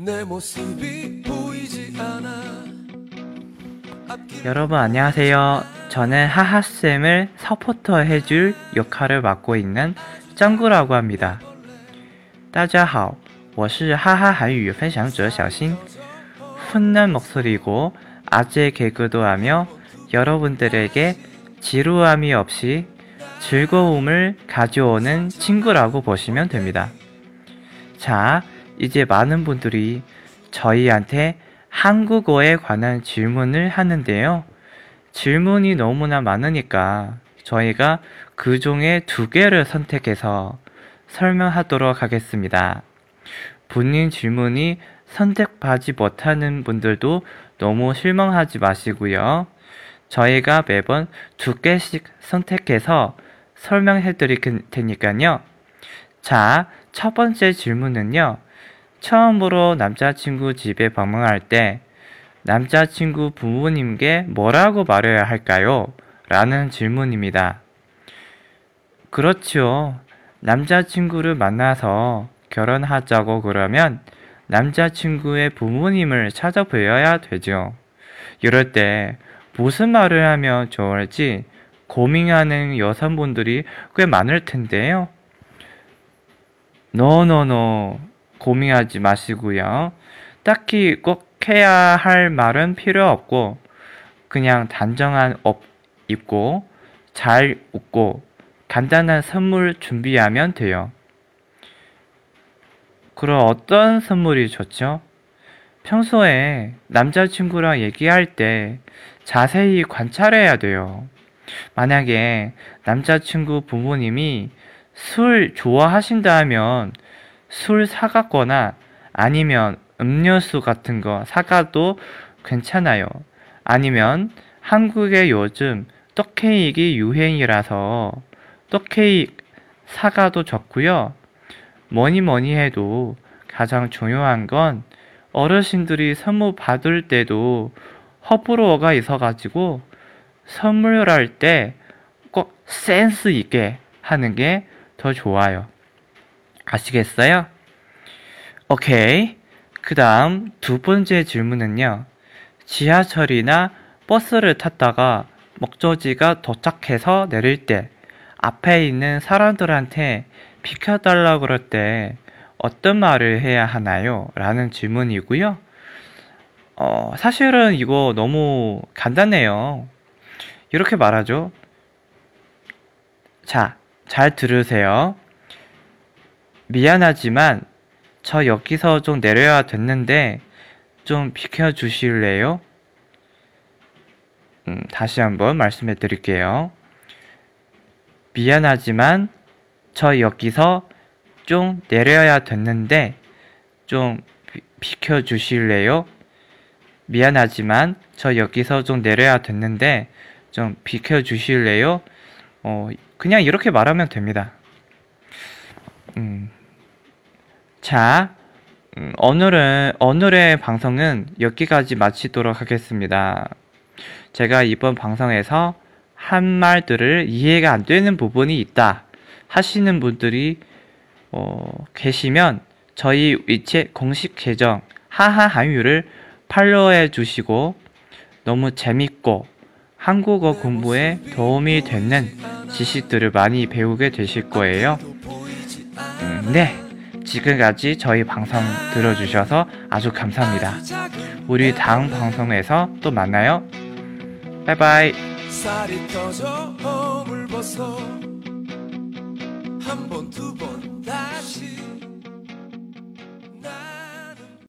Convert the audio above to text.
내 모습이 보이지 않아 여러분 안녕하세요. 저는 하하쌤을 서포터 해줄 역할을 맡고 있는 짱구라고 합니다. 大家好,我是 하하 한유 分享者 小新. 훈남 목소리고 아재 개그도 하며 여러분들에게 지루함이 없이 즐거움을 가져오는 친구라고 보시면 됩니다. 자, 이제 많은 분들이 저희한테 한국어에 관한 질문을 하는데요. 질문이 너무나 많으니까 저희가 그 중에 두 개를 선택해서 설명하도록 하겠습니다. 본인 질문이 선택받지 못하는 분들도 너무 실망하지 마시고요. 저희가 매번 두 개씩 선택해서 설명해 드릴 테니까요. 자, 첫 번째 질문은요. 처음으로 남자친구 집에 방문할 때 남자친구 부모님께 뭐라고 말해야 할까요? 라는 질문입니다. 그렇죠. 남자친구를 만나서 결혼하자고 그러면 남자친구의 부모님을 찾아뵈어야 되죠. 이럴 때 무슨 말을 하면 좋을지 고민하는 여성분들이 꽤 많을 텐데요. 노노노 고민하지 마시고요. 딱히 꼭 해야 할 말은 필요 없고 그냥 단정한 옷 입고 잘 웃고 간단한 선물 준비하면 돼요. 그럼 어떤 선물이 좋죠? 평소에 남자친구랑 얘기할 때 자세히 관찰해야 돼요. 만약에 남자친구 부모님이 술 좋아하신다면 술 사갔거나 아니면 음료수 같은 거 사가도 괜찮아요. 아니면 한국에 요즘 떡케이크 유행이라서 떡케이크 사가도 좋고요. 뭐니 뭐니 해도 가장 중요한 건 어르신들이 선물 받을 때도 허브로가 있어가지고 선물할 때 꼭 센스 있게 하는 게 더 좋아요. 아시겠어요? 오케이. 그 다음 두 번째 질문은요. 지하철이나 버스를 탔다가 목적지가 도착해서 내릴 때 앞에 있는 사람들한테 비켜달라 그럴 때 어떤 말을 해야 하나요? 라는 질문이고요. 어, 사실은 이거 너무 간단해요. 이렇게 말하죠. 자, 잘 들으세요. 미안하지만 저 여기서 좀 내려야 됐는데 좀 비켜주실래요? 음, 다시 한번 말씀해 드릴게요. 미안하지만 저 여기서 좀 내려야 됐는데 좀 비, 켜 주실래요? 미안하지만 저 여기서 좀 내려야 됐는데 좀 비켜 주실래요? 어, 그냥 이렇게 말하면 됩니다. 음. 자, 음, 오늘은, 오늘의 방송은 여기까지 마치도록 하겠습니다. 제가 이번 방송에서 한 말들을 이해가 안 되는 부분이 있다 하시는 분들이 어, 계시면 저희 위치 공식 계정 하하 한유를 팔로우해 주시고 너무 재밌고 한국어 공부에 도움이 되는 지식들을 많이 배우게 되실 거예요. 음, 네. 지금까지 저희 방송 들어주셔서 아주 감사합니다. 우리 다음 방송에서 또 만나요. 바이바이. 쌀이 터져 허물 벗어 한 번 두 번 다시